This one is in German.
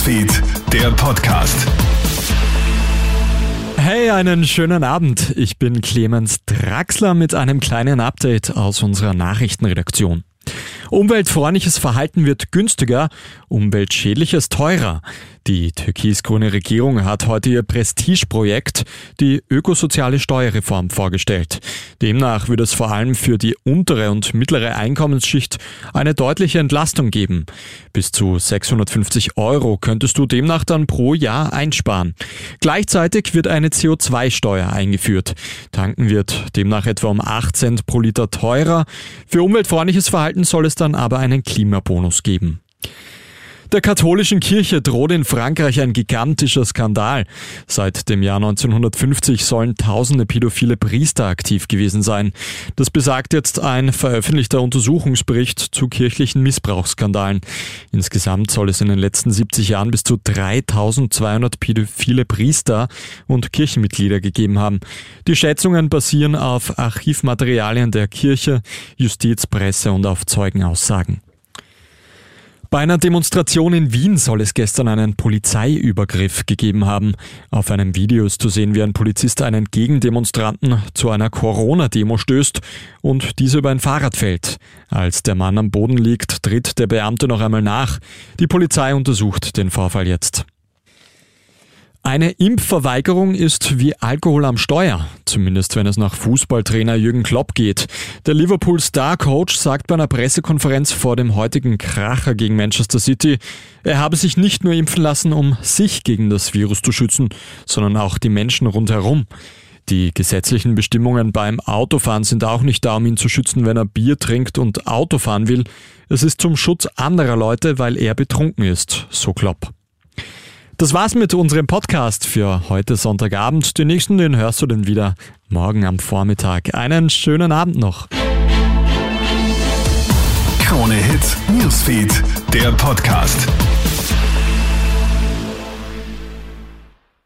Newsfeed, der Podcast. Hey, einen schönen Abend. Ich bin Clemens Draxler mit einem kleinen Update aus unserer Nachrichtenredaktion. Umweltfreundliches Verhalten wird günstiger, umweltschädliches teurer. Die türkis-grüne Regierung hat heute ihr Prestigeprojekt, die ökosoziale Steuerreform, vorgestellt. Demnach wird es vor allem für die untere und mittlere Einkommensschicht eine deutliche Entlastung geben. Bis zu 650 Euro könntest du demnach dann pro Jahr einsparen. Gleichzeitig wird eine CO2-Steuer eingeführt. Tanken wird demnach etwa um 8 Cent pro Liter teurer. Für umweltfreundliches Verhalten soll es dann aber einen Klimabonus geben. Der katholischen Kirche droht in Frankreich ein gigantischer Skandal. Seit dem Jahr 1950 sollen tausende pädophile Priester aktiv gewesen sein. Das besagt jetzt ein veröffentlichter Untersuchungsbericht zu kirchlichen Missbrauchsskandalen. Insgesamt soll es in den letzten 70 Jahren bis zu 3200 pädophile Priester und Kirchenmitglieder gegeben haben. Die Schätzungen basieren auf Archivmaterialien der Kirche, Justiz, Presse und auf Zeugenaussagen. Bei einer Demonstration in Wien soll es gestern einen Polizeiübergriff gegeben haben. Auf einem Video ist zu sehen, wie ein Polizist einen Gegendemonstranten zu einer Corona-Demo stößt und diese über ein Fahrrad fällt. Als der Mann am Boden liegt, tritt der Beamte noch einmal nach. Die Polizei untersucht den Vorfall jetzt. Eine Impfverweigerung ist wie Alkohol am Steuer, zumindest wenn es nach Fußballtrainer Jürgen Klopp geht. Der Liverpool Star Coach sagt bei einer Pressekonferenz vor dem heutigen Kracher gegen Manchester City, er habe sich nicht nur impfen lassen, um sich gegen das Virus zu schützen, sondern auch die Menschen rundherum. Die gesetzlichen Bestimmungen beim Autofahren sind auch nicht da, um ihn zu schützen, wenn er Bier trinkt und Auto fahren will. Es ist zum Schutz anderer Leute, weil er betrunken ist, so Klopp. Das war's mit unserem Podcast für heute Sonntagabend. Den nächsten, den hörst du dann wieder morgen am Vormittag. Einen schönen Abend noch. Krone Hits, Newsfeed, der Podcast.